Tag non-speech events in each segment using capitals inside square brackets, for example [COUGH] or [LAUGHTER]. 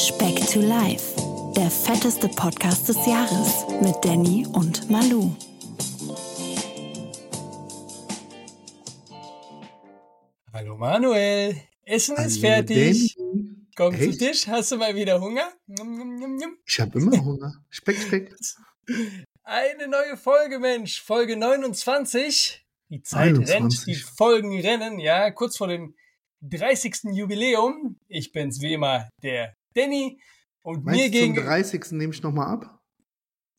Speck to Life, der fetteste Podcast des Jahres mit Danny und Malu. Hallo Manuel, Essen Hallo, ist fertig. Danny. Komm zu Echt? Tisch, hast du mal wieder Hunger? Ich habe immer Hunger. Speck, Speck. Eine neue Folge, Mensch, Folge 29. Die Zeit 29. rennt, die Folgen rennen, ja, kurz vor dem 30. Jubiläum. Ich bin's wie immer, der Danny. Und Meinst mir du, zum gegen. 30. nehme ich nochmal ab?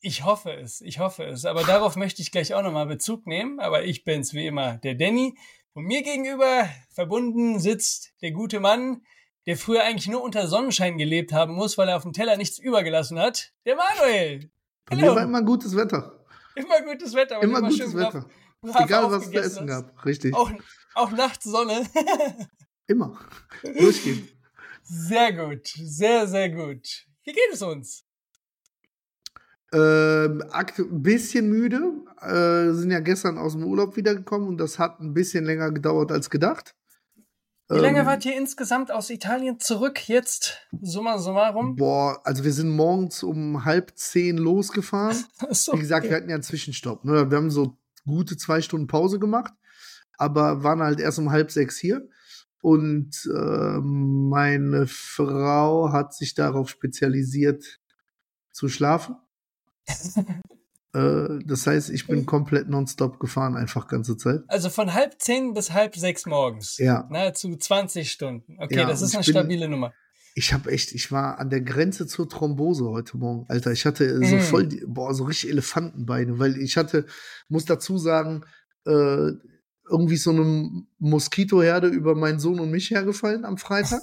Ich hoffe es, ich hoffe es. Aber darauf möchte ich gleich auch nochmal Bezug nehmen. Aber ich bin's wie immer, der Danny. Und mir gegenüber verbunden sitzt der gute Mann, der früher eigentlich nur unter Sonnenschein gelebt haben muss, weil er auf dem Teller nichts übergelassen hat. Der Manuel. Bei Hallo. mir war immer gutes Wetter. Immer gutes Wetter. und Immer gutes Wetter. brav Egal, was es zu essen gab. Richtig. Auch, auch nachts Sonne. [LAUGHS] Immer. Durchgehen. Sehr gut. Sehr, sehr gut. Wie geht es uns? ähm, ein bisschen müde. Äh, sind ja gestern aus dem Urlaub wiedergekommen und das hat ein bisschen länger gedauert als gedacht. Wie lange Ähm, wart ihr insgesamt aus Italien zurück jetzt? Summa summarum? Boah, also wir sind morgens um halb zehn losgefahren. [LAUGHS] Achso, Wie gesagt, wir hatten ja einen Zwischenstopp. Ne? Wir haben so gute zwei Stunden Pause gemacht, aber waren halt erst um halb sechs hier. Und äh, meine Frau hat sich darauf spezialisiert, zu schlafen. [LAUGHS] äh, das heißt, ich bin komplett nonstop gefahren, einfach ganze Zeit. Also von halb zehn bis halb sechs morgens. Ja. Nahezu 20 Stunden. Okay, Ja, das ist eine bin- stabile Nummer. Ich habe echt, ich war an der Grenze zur Thrombose heute Morgen. Alter, ich hatte so Mm. voll, die, boah, so richtig Elefantenbeine, weil ich hatte, muss dazu sagen, äh, irgendwie so eine Moskitoherde über meinen Sohn und mich hergefallen am Freitag.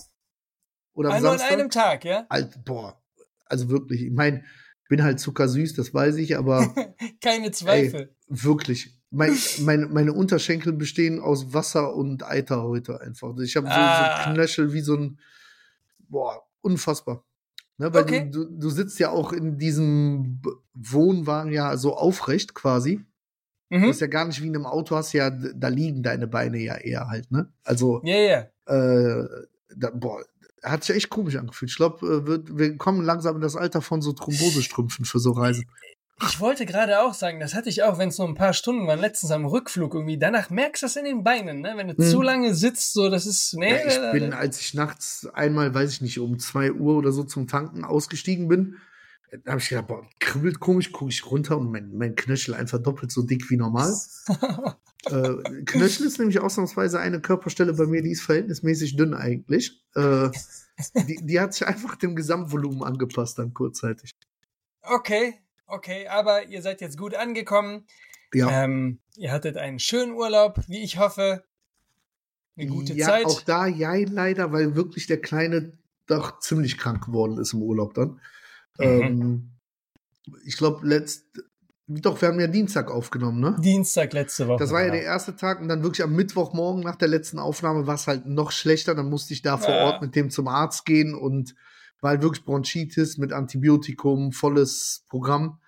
Oder am Ah, nur an Samstag. einem Tag, ja? Alt, boah, also wirklich, ich meine, bin halt zuckersüß, das weiß ich, aber [LAUGHS] Keine Zweifel. wirklich. Mein, meine, meine Unterschenkel bestehen aus Wasser und Eiter heute einfach. Ich habe so, Ah. so Knöchel wie so ein, boah, unfassbar. Ne, weil Okay. du, du, sitzt ja auch in diesem Wohnwagen ja so aufrecht quasi. Mhm. Das ist ja gar nicht wie in einem Auto, hast ja, da liegen deine Beine ja eher halt, ne? Also, Ja, ja. äh, da, boah, hat sich echt komisch angefühlt. Ich glaube, wird, wir kommen langsam in das Alter von so Thrombosestrümpfen für so Reisen. Ich wollte gerade auch sagen, das hatte ich auch, wenn es nur ein paar Stunden waren, letztens am Rückflug irgendwie. Danach merkst du das in den Beinen, ne? Wenn du Mhm. zu lange sitzt, so, das ist, nee. Ja, ich äh, bin, als ich nachts einmal, weiß ich nicht, um zwei Uhr oder so zum Tanken ausgestiegen bin, da habe ich gedacht, boah, kribbelt komisch, gucke ich runter und mein, mein Knöchel einfach doppelt so dick wie normal. [LAUGHS] äh, Knöchel ist nämlich ausnahmsweise eine Körperstelle bei mir, die ist verhältnismäßig dünn eigentlich. Äh, die, die hat sich einfach dem Gesamtvolumen angepasst dann kurzzeitig. okay, okay, aber ihr seid jetzt gut angekommen. Ja, Ähm, ihr hattet einen schönen Urlaub, wie ich hoffe. Eine gute ja Zeit. auch da, ja, leider, weil wirklich der Kleine doch ziemlich krank geworden ist im Urlaub dann. Mhm. Ähm, ich glaube, letzt, doch, wir haben ja Dienstag aufgenommen, ne? Dienstag letzte Woche. Das war ja genau. der erste Tag und dann wirklich am Mittwochmorgen nach der letzten Aufnahme war es halt noch schlechter. Dann musste ich da vor Ja. Ort mit dem zum Arzt gehen und war halt wirklich Bronchitis mit Antibiotikum, volles Programm.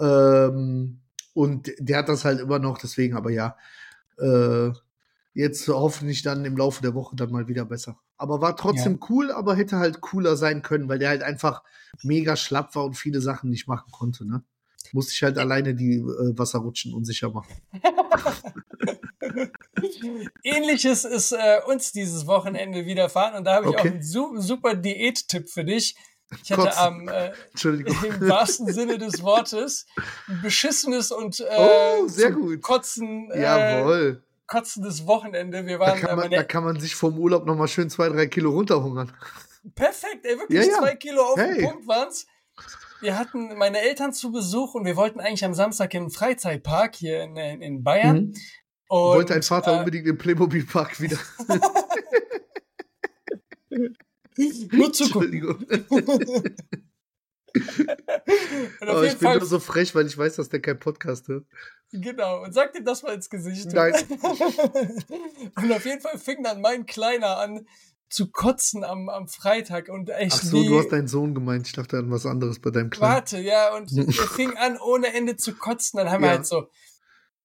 Ähm, und der hat das halt immer noch, deswegen aber ja. Äh, jetzt hoffentlich dann im Laufe der Woche dann mal wieder besser. Aber war trotzdem cool, aber hätte halt cooler sein können, weil der halt einfach mega schlapp war und viele Sachen nicht machen konnte, ne? Musste ich halt alleine die äh, Wasserrutschen unsicher machen. [LAUGHS] Ähnliches ist äh, uns dieses Wochenende widerfahren und da habe ich Okay. auch einen su super Diät-Tipp für dich. Ich hatte Kotzen. am äh, [LAUGHS] im wahrsten Sinne des Wortes ein beschissenes und äh, Oh, sehr gut. Kotzen, äh, Jawohl. Kotzendes Wochenende. Wir Da waren kann, äh, man, da kann man sich vom Urlaub noch mal schön zwei, drei Kilo runterhungern. Perfekt, ey, wirklich Ja, ja. zwei Kilo auf Hey. den Punkt waren's. Wir hatten meine Eltern zu Besuch und wir wollten eigentlich am Samstag in den Freizeitpark hier in, in, Bayern. Mhm. Und, Wollte ein Vater äh, unbedingt im Playmobil-Park wieder. [LAUGHS] nur zugucken. Entschuldigung. [LAUGHS] [LAUGHS] Oh, ich bin Fall, nur so frech, weil ich weiß, dass der kein Podcast hört. genau, und sag ihm das mal ins Gesicht. Nein. [LAUGHS] und auf jeden Fall fing dann mein Kleiner an zu kotzen am, am Freitag und echt Ach so, du hast deinen Sohn gemeint. Ich dachte an was anderes bei deinem Kleinen. Warte, ja, und [LAUGHS] er fing an ohne Ende zu kotzen. Dann haben wir Ja. halt so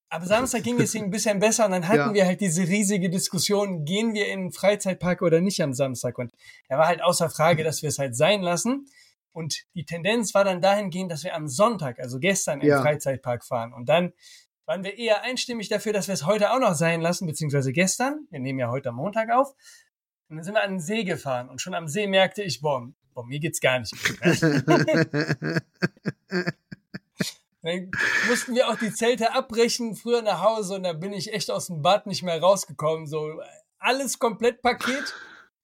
Ab Samstag ging es ihm ein bisschen besser und dann hatten Ja. wir halt diese riesige Diskussion, gehen wir in den Freizeitpark oder nicht am Samstag? Und er war halt außer Frage, dass wir es halt sein lassen. Und die Tendenz war dann dahingehend, dass wir am Sonntag, also gestern, den Ja. Freizeitpark fahren. Und dann waren wir eher einstimmig dafür, dass wir es heute auch noch sein lassen, beziehungsweise gestern. Wir nehmen ja heute am Montag auf. Und dann sind wir an den See gefahren. Und schon am See merkte ich, boah, boah mir geht's gar nicht gut. [LAUGHS] Dann mussten wir auch die Zelte abbrechen, früher nach Hause und da bin ich echt aus dem Bad nicht mehr rausgekommen. So alles komplett Paket.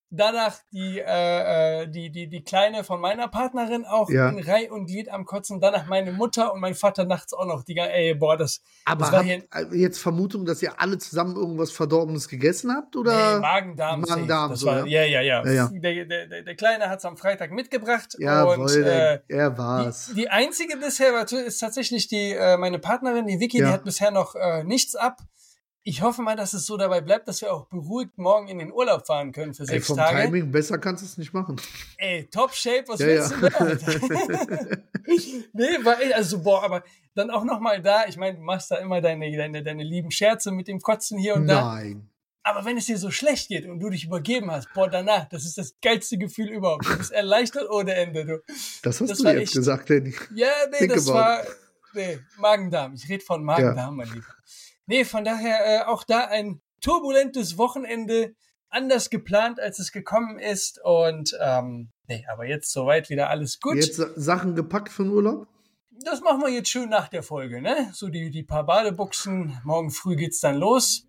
Danach die, äh, äh, die, die, die Kleine von meiner Partnerin auch Ja. in Reih und Glied am Kotzen. Danach meine Mutter und mein Vater nachts auch noch. Die, ey, boah, das, Aber das war habt hier jetzt Vermutung, dass ihr alle zusammen irgendwas Verdorbenes gegessen habt? Oder? Nee, Magen-Darm. Das so, war, ja, ja, ja. Ja, ja. Der, der, der, Kleine hat es am Freitag mitgebracht. Jawohl, und, äh, er war's. die, die einzige bisher war, ist tatsächlich die, äh, meine Partnerin, die Vicky, Ja. die hat bisher noch äh, nichts ab. Ich hoffe mal, dass es so dabei bleibt, dass wir auch beruhigt morgen in den Urlaub fahren können für Ey, sechs vom Tage. Timing besser kannst du es nicht machen. Ey, top shape, was Ja, willst ja. du [LAUGHS] nee, ey, also boah, aber dann auch noch mal da, ich meine, du machst da immer deine, deine, deine lieben Scherze mit dem Kotzen hier und da. Nein. Aber wenn es dir so schlecht geht und du dich übergeben hast, boah, danach, das ist das geilste Gefühl überhaupt. Du bist erleichtert ohne Ende, du. Das hast Das du war jetzt echt- gesagt, Danny. Ja, nee, Think das about war, nee, Magen-Darm. Ich rede von Magen-Darm, mein Lieber. Nee, von daher äh, auch da ein turbulentes Wochenende, anders geplant, als es gekommen ist. Und ähm, nee, aber jetzt soweit wieder alles gut. Jetzt Sa- Sachen gepackt für den Urlaub? Das machen wir jetzt schön nach der Folge, ne? So die, die paar Badebuchsen. Morgen früh geht's dann los.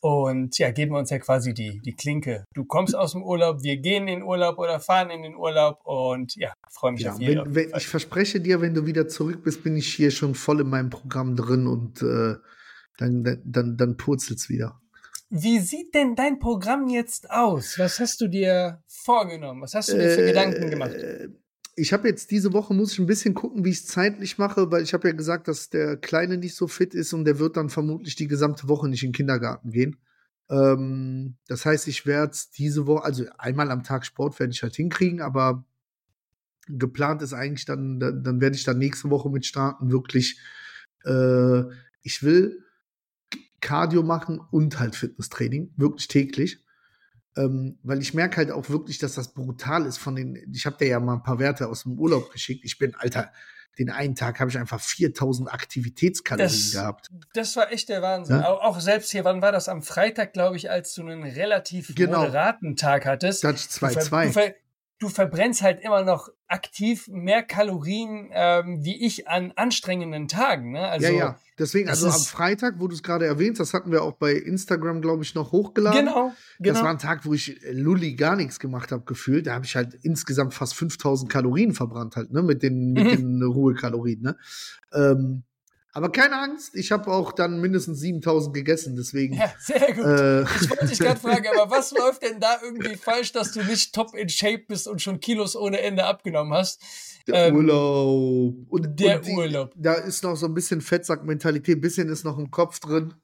Und ja, geben wir uns ja quasi die, die Klinke. Du kommst aus dem Urlaub, wir gehen in den Urlaub oder fahren in den Urlaub und ja, freue mich Ja, auf jeden wenn, wenn, ich verspreche dir, wenn du wieder zurück bist, bin ich hier schon voll in meinem Programm drin und äh, dann, dann, dann, purzelt's wieder. Wie sieht denn dein Programm jetzt aus? Was hast du dir vorgenommen? Was hast du dir für Gedanken gemacht? Äh, Ich habe jetzt diese Woche muss ich ein bisschen gucken, wie ich es zeitlich mache, weil ich habe ja gesagt, dass der Kleine nicht so fit ist und der wird dann vermutlich die gesamte Woche nicht in den Kindergarten gehen. Ähm, das heißt, ich werde diese Woche, also einmal am Tag Sport werde ich halt hinkriegen, aber geplant ist eigentlich dann, dann, dann werde ich dann nächste Woche mit starten, wirklich, äh, ich will Cardio machen und halt Fitnesstraining, wirklich täglich. Ähm, weil ich merke halt auch wirklich, dass das brutal ist von den, ich habe dir ja mal ein paar Werte aus dem Urlaub geschickt. Ich bin, Alter, den einen Tag habe ich einfach 4000 Aktivitätskalorien Das- gehabt. Das war echt der Wahnsinn. Ja. Auch, auch selbst hier, wann war das? Am Freitag, glaube ich, als du einen relativ Genau. moderaten Tag hattest. Da hatte ich Du, ver du, 2,2. Du verbrennst halt immer noch aktiv mehr Kalorien ähm, wie ich an anstrengenden Tagen. Ne? Also, ja, ja. Deswegen, also am Freitag, wo du es gerade erwähnst, das hatten wir auch bei Instagram, glaube ich, noch hochgeladen. Genau, genau. Das war ein Tag, wo ich äh, Lulli gar nichts gemacht habe, gefühlt. Da habe ich halt insgesamt fast 5000 Kalorien verbrannt, halt, ne, mit den, mit Mhm. den Ruhekalorien, ne. Ähm, aber keine Angst, ich habe auch dann mindestens 7000 gegessen, deswegen. ja, sehr gut. Äh, Ich wollte dich gerade fragen, aber was [LAUGHS] läuft denn da irgendwie falsch, dass du nicht top in Shape bist und schon Kilos ohne Ende abgenommen hast? der ähm, Urlaub. Und, der und die, Urlaub. Da ist noch so ein bisschen Fettsack-Mentalität, ein bisschen ist noch im Kopf drin.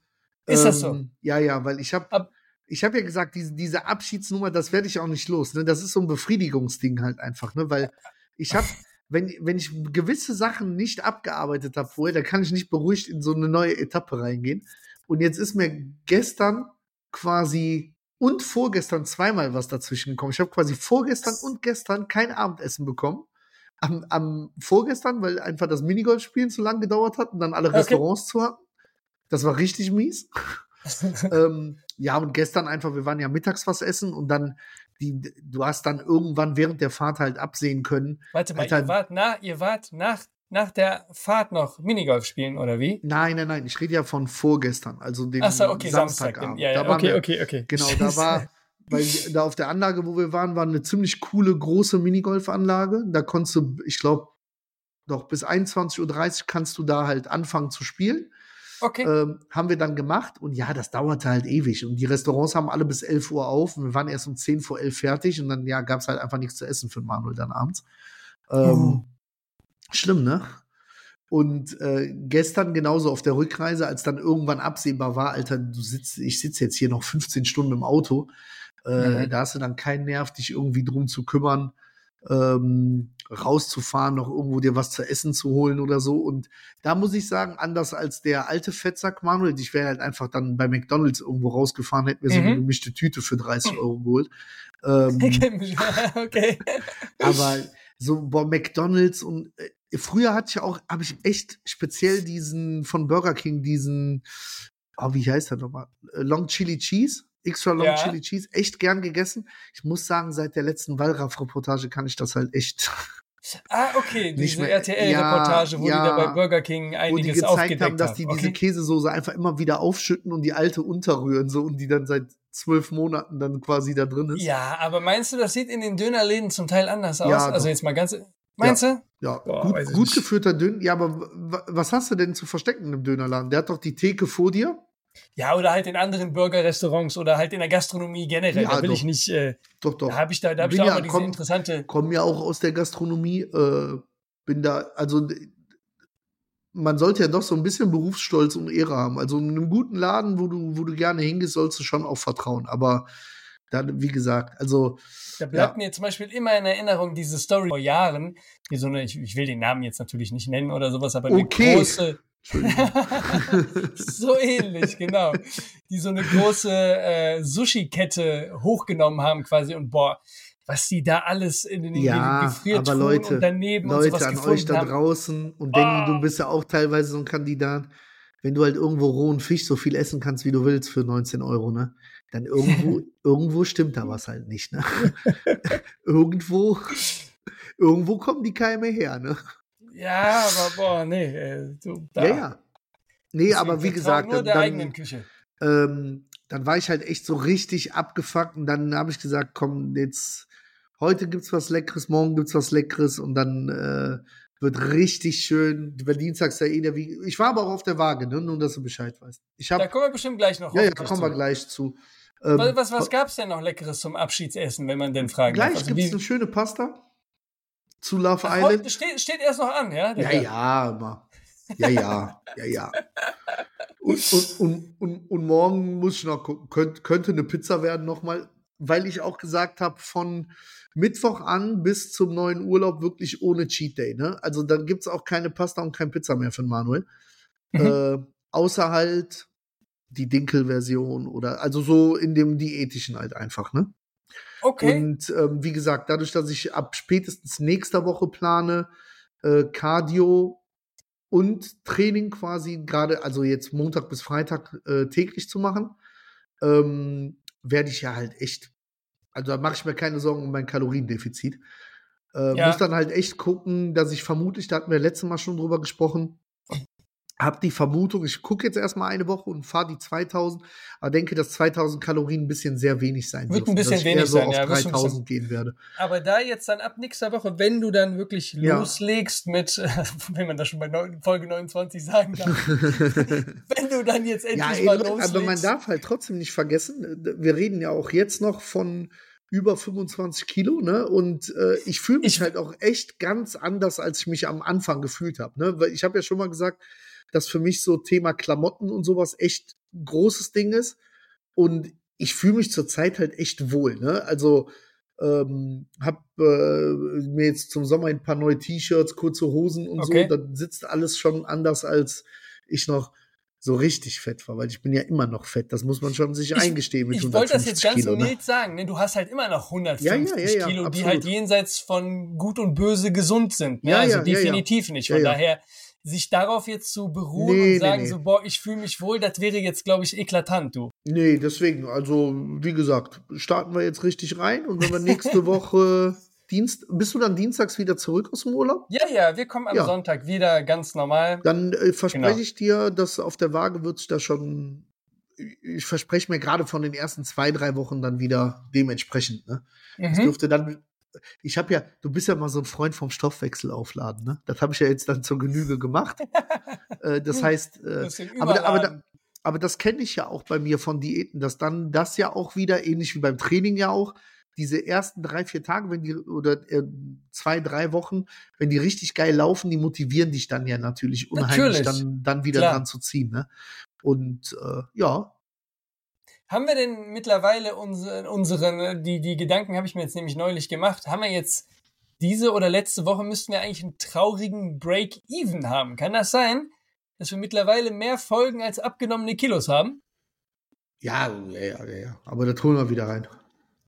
Ist das so? Ja, ja, weil ich habe Ab- ich habe ja gesagt, diese, diese Abschiedsnummer, das werde ich auch nicht los. Ne? Das ist so ein Befriedigungsding halt einfach, ne? Weil ich habe, [LAUGHS] wenn, wenn ich gewisse Sachen nicht abgearbeitet habe vorher, dann kann ich nicht beruhigt in so eine neue Etappe reingehen. Und jetzt ist mir gestern quasi und vorgestern zweimal was dazwischen gekommen. Ich habe quasi vorgestern und gestern kein Abendessen bekommen. Am, am vorgestern, weil einfach das Minigolfspielen zu lang gedauert hat und dann alle Okay. Restaurants zu hatten. Das war richtig mies. [LAUGHS] ähm, ja, und gestern einfach, wir waren ja mittags was essen und dann, die, du hast dann irgendwann während der Fahrt halt absehen können. Warte mal, Alter. ihr wart, na, ihr wart nach, nach der Fahrt noch Minigolf spielen, oder wie? Nein, nein, nein, ich rede ja von vorgestern, also den Achso, okay, Samstag. Samstagabend. ja, Da ja, waren okay, wir, okay, okay. Genau, da war, weil da auf der Anlage, wo wir waren, war eine ziemlich coole große Minigolfanlage. Da konntest du, ich glaube, doch bis 21.30 Uhr kannst du da halt anfangen zu spielen. Okay. ähm, haben wir dann gemacht und ja, das dauerte halt ewig und die Restaurants haben alle bis 11 Uhr auf und wir waren erst um 10 vor 11 fertig und dann ja, gab es halt einfach nichts zu essen für Manuel dann abends. Ähm, Uh. Schlimm, ne? Und äh, gestern genauso auf der Rückreise, als dann irgendwann absehbar war, Alter, du sitzt, ich sitze jetzt hier noch 15 Stunden im Auto, äh, Mhm. da hast du dann keinen Nerv, dich irgendwie drum zu kümmern. Ähm, rauszufahren, noch irgendwo dir was zu essen zu holen oder so. Und da muss ich sagen, anders als der alte Fettsack Manuel, ich wäre halt einfach dann bei McDonalds irgendwo rausgefahren, hätte mir mhm. so eine mhm. gemischte Tüte für 30 [LAUGHS] Euro geholt. Ähm, [LAUGHS] [LAUGHS] okay. aber so, boah, McDonalds und äh, früher hatte ich auch, habe ich echt speziell diesen von Burger King, diesen, oh, wie heißt der nochmal? Äh, Long Chili Cheese. Extra Long ja. Chili Cheese, echt gern gegessen. Ich muss sagen, seit der letzten Wallraff-Reportage kann ich das halt echt. [LAUGHS] Ah, okay, diese RTL-Reportage, ja, wo ja, die da bei Burger King einiges wo die gezeigt haben, dass die okay. diese Käsesoße einfach immer wieder aufschütten und die alte unterrühren, so und die dann seit zwölf Monaten dann quasi da drin ist. Ja, aber meinst du, das sieht in den Dönerläden zum Teil anders aus? Ja, also jetzt mal ganz. Meinst ja, du? Ja, Boah, gut, gut geführter Döner. Ja, aber was hast du denn zu verstecken im Dönerladen? Der hat doch die Theke vor dir. Ja, oder halt in anderen Burgerrestaurants oder halt in der Gastronomie generell. Ja, da will doch. ich nicht. Äh, doch, doch. Da habe ich da, da, hab ich da auch ja, mal diese komm, interessante. Komme ja auch aus der Gastronomie. Äh, bin da, also man sollte ja doch so ein bisschen Berufsstolz und Ehre haben. Also in einem guten Laden, wo du, wo du gerne hingehst, sollst du schon auch vertrauen. Aber dann, wie gesagt, also. Da bleibt ja. mir zum Beispiel immer in Erinnerung diese Story vor Jahren, wie so eine, ich, ich will den Namen jetzt natürlich nicht nennen oder sowas, aber eine okay. große, [LAUGHS] so ähnlich, genau. Die so eine große äh, Sushi-Kette hochgenommen haben quasi und boah, was die da alles in den, ja, Gefriertruhen aber Leute, und daneben Leute und sowas an euch da haben. draußen und denken, oh. du bist ja auch teilweise so ein Kandidat. Wenn du halt irgendwo rohen Fisch so viel essen kannst, wie du willst für 19 Euro, ne? Dann irgendwo, [LAUGHS] irgendwo stimmt da was halt nicht, ne? [LAUGHS] irgendwo, irgendwo kommen die Keime her, ne? Ja, aber boah, nee. Äh, du, da. Ja, ja. Nee, aber wie gesagt, nur der dann, eigenen Küche. Ähm, dann war ich halt echt so richtig abgefuckt und dann habe ich gesagt, komm, jetzt heute gibt's was Leckeres, morgen gibt's was Leckeres und dann äh, wird richtig schön. Weil Dienstags ja eh der wie. Ich war aber auch auf der Waage, ne? nur dass du Bescheid weißt. Ich hab, da kommen wir bestimmt gleich noch Ja, ja, da kommen wir gleich zu. Ähm, was was, was gab's denn noch Leckeres zum Abschiedsessen, wenn man denn fragen Gleich darf? Also, gibt's eine schöne Pasta zu Love Ach, Island. Steht, steht erst noch an, ja? Ja, ja, immer. Ja, ja, ja, ja. Und, und, und, und, und morgen muss ich noch gucken, Könnt, könnte eine Pizza werden nochmal, weil ich auch gesagt habe, von Mittwoch an bis zum neuen Urlaub wirklich ohne Cheat Day. Ne? Also dann gibt es auch keine Pasta und kein Pizza mehr für Manuel. Mhm. Äh, außer halt die Dinkel-Version oder also so in dem Diätischen halt einfach, ne? Okay. Und ähm, wie gesagt, dadurch, dass ich ab spätestens nächster Woche plane, äh, Cardio und Training quasi gerade, also jetzt Montag bis Freitag äh, täglich zu machen, ähm, werde ich ja halt echt, also da mache ich mir keine Sorgen um mein Kaloriendefizit. Äh, ja. Muss dann halt echt gucken, dass ich vermutlich, da hatten wir letztes Mal schon drüber gesprochen, habe die Vermutung, ich gucke jetzt erstmal eine Woche und fahre die 2000, aber denke, dass 2000 Kalorien ein bisschen sehr wenig sein wird. Wird ein bisschen wenig so sein, ja. 3000 gehen werde. Aber da jetzt dann ab nächster Woche, wenn du dann wirklich ja. loslegst mit, [LAUGHS] wenn man das schon bei Folge 29 sagen kann, [LAUGHS] wenn du dann jetzt endlich ja, mal loslegst. Aber man darf halt trotzdem nicht vergessen, wir reden ja auch jetzt noch von über 25 Kilo, ne? Und äh, ich fühle mich ich, halt auch echt ganz anders, als ich mich am Anfang gefühlt habe, ne? Weil ich habe ja schon mal gesagt, dass für mich so Thema Klamotten und sowas echt ein großes Ding ist. Und ich fühle mich zurzeit halt echt wohl. Ne? Also ähm, hab äh, mir jetzt zum Sommer ein paar neue T-Shirts, kurze Hosen und okay. so. Da sitzt alles schon anders, als ich noch so richtig fett war, weil ich bin ja immer noch fett. Das muss man schon sich ich, eingestehen. Mit ich wollte das jetzt ganz Kilo, ne? mild sagen. Ne? Du hast halt immer noch 150 ja, ja, ja, Kilo, die halt jenseits von gut und böse gesund sind. Ne? also definitiv nicht. Von daher sich darauf jetzt zu beruhen nee, und sagen nee, nee. so, boah, ich fühle mich wohl, das wäre jetzt, glaube ich, eklatant, du. Nee, deswegen, also, wie gesagt, starten wir jetzt richtig rein und wenn wir nächste [LAUGHS] Woche Dienst, bist du dann dienstags wieder zurück aus dem Urlaub? Ja, ja, wir kommen am ja. Sonntag wieder ganz normal. Dann äh, verspreche genau. ich dir, dass auf der Waage wird sich da schon, ich verspreche mir gerade von den ersten zwei, drei Wochen dann wieder dementsprechend, ne? Es mhm. dürfte dann ich habe ja, du bist ja mal so ein Freund vom Stoffwechsel aufladen, ne? Das habe ich ja jetzt dann zur Genüge gemacht. [LAUGHS] äh, das heißt, äh, aber, aber, aber das kenne ich ja auch bei mir von Diäten, dass dann das ja auch wieder, ähnlich wie beim Training ja auch, diese ersten drei, vier Tage, wenn die, oder äh, zwei, drei Wochen, wenn die richtig geil laufen, die motivieren dich dann ja natürlich unheimlich, natürlich. Dann, dann wieder Klar. dran zu ziehen. Ne? Und äh, ja, haben wir denn mittlerweile unsere, unseren, die, die Gedanken habe ich mir jetzt nämlich neulich gemacht, haben wir jetzt diese oder letzte Woche müssten wir eigentlich einen traurigen Break-Even haben. Kann das sein, dass wir mittlerweile mehr Folgen als abgenommene Kilos haben? Ja, ja, ja, ja. Aber da holen wir wieder rein.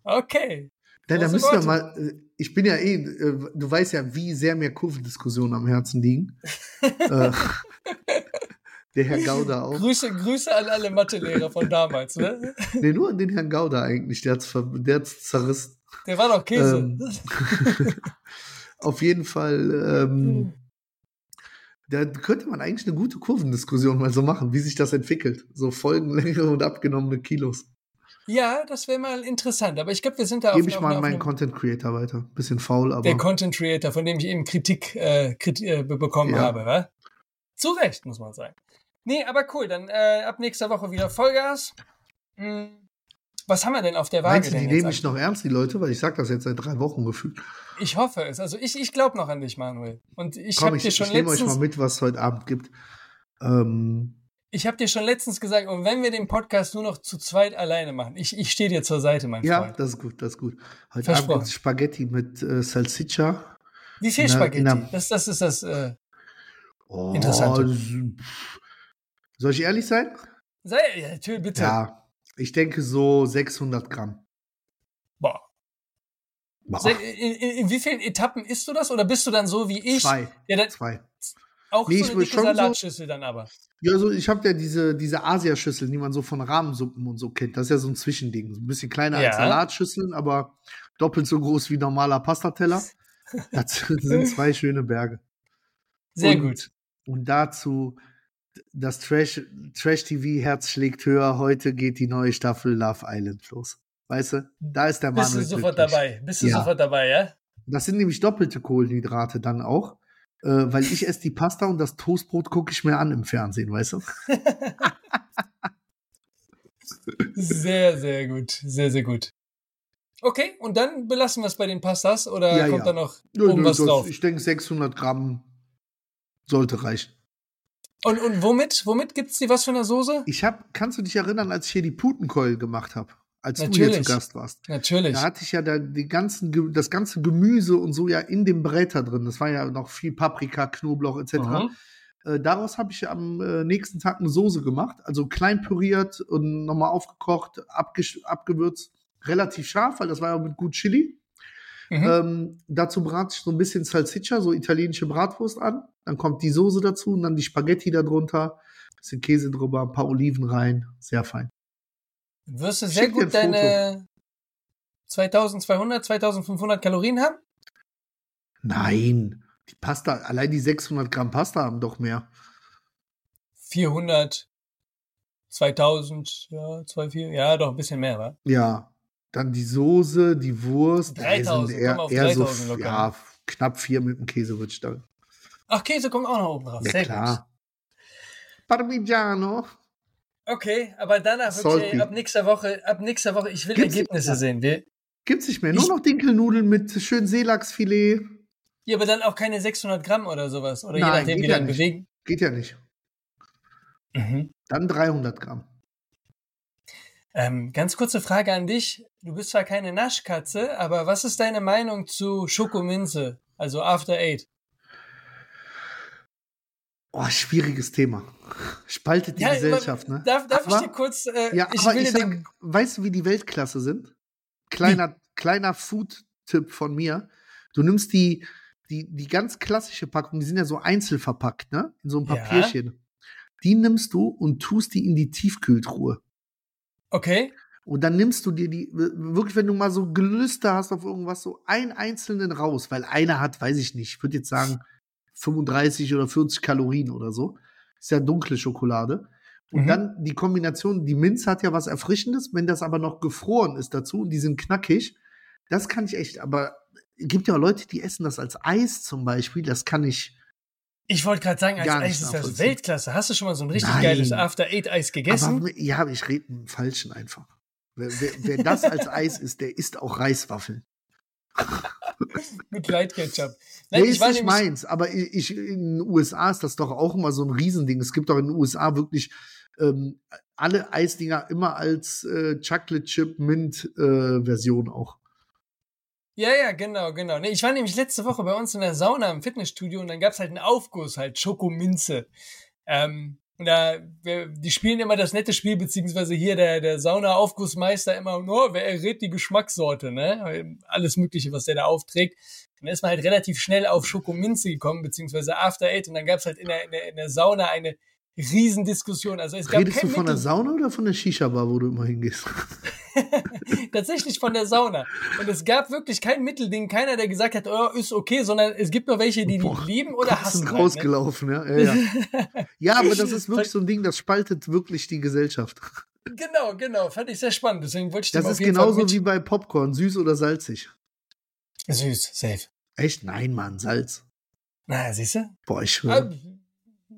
Okay. Da Große müssen wir mal, äh, ich bin ja eh, äh, du weißt ja, wie sehr mir Kurvendiskussionen am Herzen liegen. [LAUGHS] äh, [LAUGHS] der Herr Gauda [LAUGHS] auch. Grüße, Grüße an alle Mathelehrer von damals, ne? [LAUGHS] Nee, nur an den Herrn Gauda eigentlich, der hat's, der hat's zerrissen. Der war doch Käse. Ähm, [LAUGHS] Auf jeden Fall, ähm, da könnte man eigentlich eine gute Kurvendiskussion mal so machen, wie sich das entwickelt. So Folgenlänge und abgenommene Kilos. ja, das wäre mal interessant. Aber ich glaube, wir sind da Gebe ich mal an meinen Content Creator weiter. Bisschen faul, aber. der Content Creator, von dem ich eben Kritik, äh, Krit äh, be- bekommen Ja. habe, wa? Zu Recht, muss man sagen. Nee, aber cool, dann äh, ab nächster Woche wieder Vollgas. Hm, was haben wir denn auf der Waage? Meinst du, die nehmen mich noch ernst, die Leute? Weil ich sag das jetzt seit drei Wochen gefühlt. Ich hoffe es. Also ich, ich glaube noch an dich, Manuel. Und ich habe ich, dir schon ich nehme euch letztens, mal mit, was es heute Abend gibt. Ähm, ich habe dir schon letztens gesagt, und wenn wir den Podcast nur noch zu zweit alleine machen, ich, ich stehe dir zur Seite, mein ja, Freund. das ist gut, das ist gut. Heute. Abend gibt Spaghetti mit äh, Salsiccia. Wie viel Spaghetti? in der- Das, das ist das. Äh, Oh, Interessant. Soll ich ehrlich sein? sei, ja, natürlich, bitte. Ja, ich denke so 600 Gramm. Boah. Boah, In, in, in wie vielen Etappen isst du das? Oder bist du dann so wie ich? zwei. Ja, dann, Zwei. auch Nee, so eine dicke schon so- Salatschüssel dann aber. Ja, so, ich habe ja diese, diese Asiaschüsseln, die man so von Rahmensuppen und so kennt. Das ist ja so ein Zwischending. So ein bisschen kleiner Ja. als Salatschüsseln, aber doppelt so groß wie normaler Pastateller. [LAUGHS] Das sind zwei schöne Berge. Sehr Und- gut. Und dazu das Trash, Trash TV Herz schlägt höher. Heute geht die neue Staffel Love Island los. Weißt du, da ist der Bist du sofort glücklich. dabei? Bist du Ja. sofort dabei, ja? Das sind nämlich doppelte Kohlenhydrate dann auch, äh, weil ich esse die Pasta und das Toastbrot gucke ich mir an im Fernsehen, weißt du? [LAUGHS] Sehr, sehr gut. Sehr, sehr gut. Okay, und dann belassen wir es bei den Pastas oder Ja, kommt ja. da noch Nö, oben nö, was das- drauf? Ich denke, 600 Gramm sollte reichen. Und, und womit? Womit gibt's die was für eine Soße? Ich hab, kannst du dich erinnern, als ich hier die Putenkeul gemacht habe, als du Natürlich. hier zu Gast warst? Natürlich. Da hatte ich ja da die ganzen, das ganze Gemüse und so ja in dem Bräter drin. Das war ja noch viel Paprika, Knoblauch etc. Mhm. Äh, daraus habe ich am äh, nächsten Tag eine Soße gemacht, also klein püriert und nochmal aufgekocht, abgewürzt, relativ scharf, weil das war ja mit gut Chili. Mhm. Ähm, dazu brate ich so ein bisschen Salsiccia, so italienische Bratwurst an. Dann kommt die Soße dazu und dann die Spaghetti darunter, bisschen Käse drüber, ein paar Oliven rein, sehr fein. Wirst du sehr schick gut ein deine 2200, 2500 Kalorien haben? Nein, die Pasta, allein die 600 Gramm Pasta haben doch mehr. 400, 2000, ja, 24, ja, doch ein bisschen mehr, wa? Ja, dann die Soße, die Wurst, äh, 3000, sind eher, eher so 3000 locker. ja, knapp vier mit dem Käse, würde ich. Ach, Käse kommt auch noch oben drauf. Ja, sehr klar. Parmigiano. gut. Okay, aber danach wirklich, ab nächster Woche, ab nächster Woche, ich will Gibt's- Ergebnisse sehen. Wir, Gibt's nicht mehr. Ich- Nur noch Dinkelnudeln mit schön Seelachsfilet. ja, aber dann auch keine 600 Gramm oder sowas. Oder je Nein, nachdem, geht wie ja dann nicht. bewegen. Geht ja nicht. Mhm. Dann 300 Gramm. Ähm, ganz kurze Frage an dich. Du bist zwar keine Naschkatze, aber was ist deine Meinung zu Schokominze, also After Eight? Oh, schwieriges Thema. Spaltet die Ja, Gesellschaft, ne? Darf, darf ich Aber- dir kurz, äh, Ja, ich aber will ich sag, den, weißt du, wie die Weltklasse sind? Kleiner, kleiner Food-Tipp von mir. Du nimmst die, die, die ganz klassische Packung, die sind ja so einzelverpackt, ne? In so einem Ja. Papierchen. Die nimmst du und tust die in die Tiefkühltruhe. okay, Und dann nimmst du dir die, wirklich, wenn du mal so Gelüste hast auf irgendwas, so einen einzelnen raus, weil einer hat, weiß ich nicht, ich würde jetzt sagen 35 oder 40 Kalorien oder so. Ist ja dunkle Schokolade. Und Mhm. dann die Kombination, die Minze hat ja was Erfrischendes, wenn das aber noch gefroren ist dazu und die sind knackig, das kann ich echt, aber es gibt ja auch Leute, die essen das als Eis zum Beispiel, das kann ich, ich wollte gerade sagen, als Eis ist das. Weltklasse. Hast du schon mal so ein richtig Nein. geiles After Eight Eis gegessen? aber ja, ich rede im Falschen einfach. Wer, wer, wer das als Eis isst, der isst auch Reiswaffeln. [LAUGHS] Mit Light Ketchup. Nee, Nein, ist ich war nicht meins, aber ich, in den USA ist das doch auch immer so ein Riesending. Es gibt doch in den USA wirklich ähm, alle Eisdinger immer als äh, Chocolate Chip Mint äh, Version auch. Ja, ja, genau, genau. Nee, ich war nämlich letzte Woche bei uns in der Sauna im Fitnessstudio und dann gab's halt einen Aufguss, halt Schokominze. Ähm, und da, wir, die spielen immer das nette Spiel, beziehungsweise hier der, der Sauna-Aufgussmeister immer, nur, oh, wer errät die Geschmackssorte, ne? Alles Mögliche, was der da aufträgt. Und dann ist man halt relativ schnell auf Schokominze gekommen, beziehungsweise After Eight. Und dann gab's halt in der, in der, in der Sauna eine Riesendiskussion. Also es gab Redest du von Mittel. der Sauna oder von der Shisha-Bar, wo du immer hingehst? [LAUGHS] [LAUGHS] Tatsächlich von der Sauna. Und es gab wirklich kein Mittelding, keiner, der gesagt hat, oh, ist okay, sondern es gibt nur welche, die Boah, lieben oder hassen. ne? rausgelaufen, ja. Ja, ja. [LAUGHS] ja, aber das ist wirklich so ein Ding, das spaltet wirklich die Gesellschaft. Genau, genau. Fand ich sehr spannend. Deswegen wollte ich Das ist genauso wie bei Popcorn, süß oder salzig. Süß, safe. Echt? Nein, Mann, Salz. Na, siehst du? Boah, ich Ah, schwöre.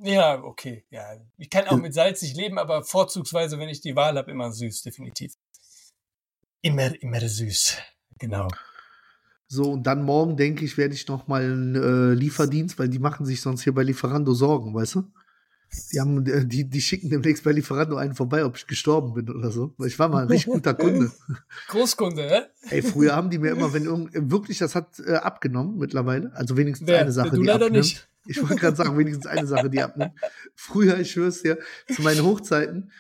Ja, okay. Ja, ich kann auch mit salzig leben, aber vorzugsweise, wenn ich die Wahl habe, immer süß, definitiv. Immer, immer süß. Genau. So, und dann morgen, denke ich, werde ich noch mal einen äh, Lieferdienst, weil die machen sich sonst hier bei Lieferando Sorgen, weißt du? Die, haben, äh, die, die schicken demnächst bei Lieferando einen vorbei, ob ich gestorben bin oder so. Weil ich war mal ein richtig guter Kunde. [LAUGHS] Großkunde, ne? Ey, früher haben die mir immer, wenn irgend, wirklich, das hat äh, abgenommen mittlerweile. Also wenigstens Wer? eine Sache, du die leider abnimmt. nicht. Ich wollte gerade sagen, wenigstens eine Sache, die abnimmt. Früher, ich schwör's dir, zu meinen Hochzeiten,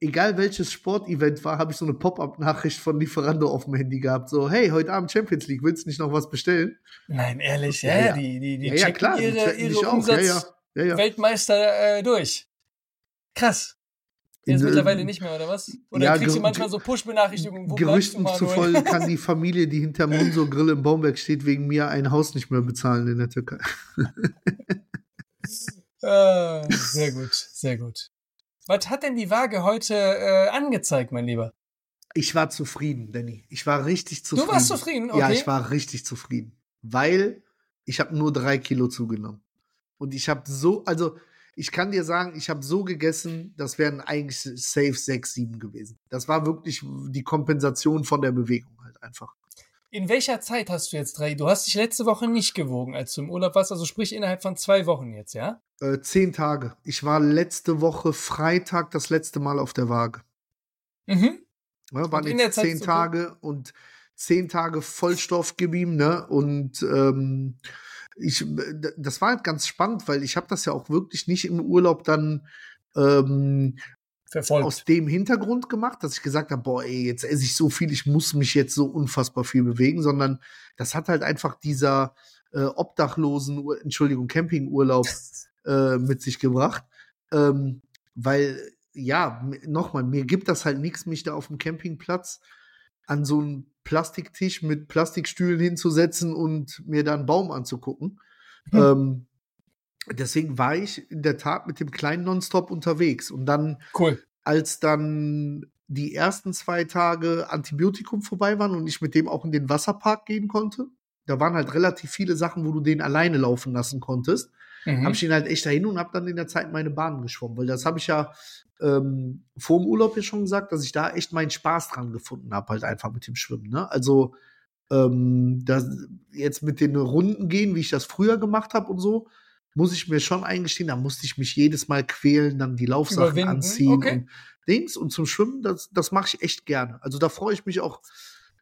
egal welches Sportevent war, habe ich so eine Pop-up-Nachricht von Lieferando auf dem Handy gehabt. So, hey, heute Abend Champions League, willst du nicht noch was bestellen? Nein, ehrlich, ja, Ja, ja, die, die, die ja, ja, checken klar, die ihre, checken ihre dich auch. Umsatz Ja, ja, ja, ja. Weltmeister äh, durch. Krass. Jetzt In, mittlerweile nicht mehr, oder was? Oder ja, kriegst du manchmal so Push-Benachrichtigungen? Gerüchten zufolge kann die [LAUGHS] Familie, die hinter Munso Grill im Baumberg steht, wegen mir ein Haus nicht mehr bezahlen in der Türkei. [LAUGHS] Ah, sehr gut, sehr gut. Was hat denn die Waage heute äh, angezeigt, mein Lieber? Ich war zufrieden, Danny. Ich war richtig zufrieden. Du warst zufrieden, okay. Ja, ich war richtig zufrieden. Weil ich habe nur drei Kilo zugenommen. Und ich habe so, also ich kann dir sagen, ich habe so gegessen, das wären eigentlich safe sechs, sieben gewesen. Das war wirklich die Kompensation von der Bewegung halt einfach. In welcher Zeit hast du jetzt drei? Du hast dich letzte Woche nicht gewogen, als du im Urlaub warst, also sprich innerhalb von zwei Wochen jetzt, ja? Äh, zehn Tage. Ich war letzte Woche Freitag das letzte Mal auf der Waage. Mhm. Ja, waren jetzt der Zeit zehn so- Tage und zehn Tage Vollstoff ihm, ne? Und ähm, ich, das war halt ganz spannend, weil ich habe das ja auch wirklich nicht im Urlaub dann ähm, Verfolgt. aus dem Hintergrund gemacht, dass ich gesagt habe, boah, ey, jetzt esse ich so viel, ich muss mich jetzt so unfassbar viel bewegen, sondern das hat halt einfach dieser äh, Obdachlosen, Entschuldigung, Campingurlaub [LAUGHS] äh, mit sich gebracht. Ähm, weil, ja, nochmal, mir gibt das halt nichts, mich da auf dem Campingplatz an so einen Plastiktisch mit Plastikstühlen hinzusetzen und mir da einen Baum anzugucken. Hm. Ähm, deswegen war ich in der Tat mit dem kleinen Nonstop unterwegs. Und dann, Cool. als dann die ersten zwei Tage Antibiotikum vorbei waren und ich mit dem auch in den Wasserpark gehen konnte, da waren halt relativ viele Sachen, wo du den alleine laufen lassen konntest Mhm. habe ich ihn halt echt dahin und habe dann in der Zeit meine Bahnen geschwommen, weil das habe ich ja ähm, vor dem Urlaub ja schon gesagt, dass ich da echt meinen Spaß dran gefunden habe, halt einfach mit dem Schwimmen. Ne? Also ähm, das, jetzt mit den Runden gehen, wie ich das früher gemacht habe und so, muss ich mir schon eingestehen, da musste ich mich jedes Mal quälen, dann die Laufsachen Überwinden, anziehen okay. und Dings. Und zum Schwimmen, das, das mache ich echt gerne. Also da freue ich mich auch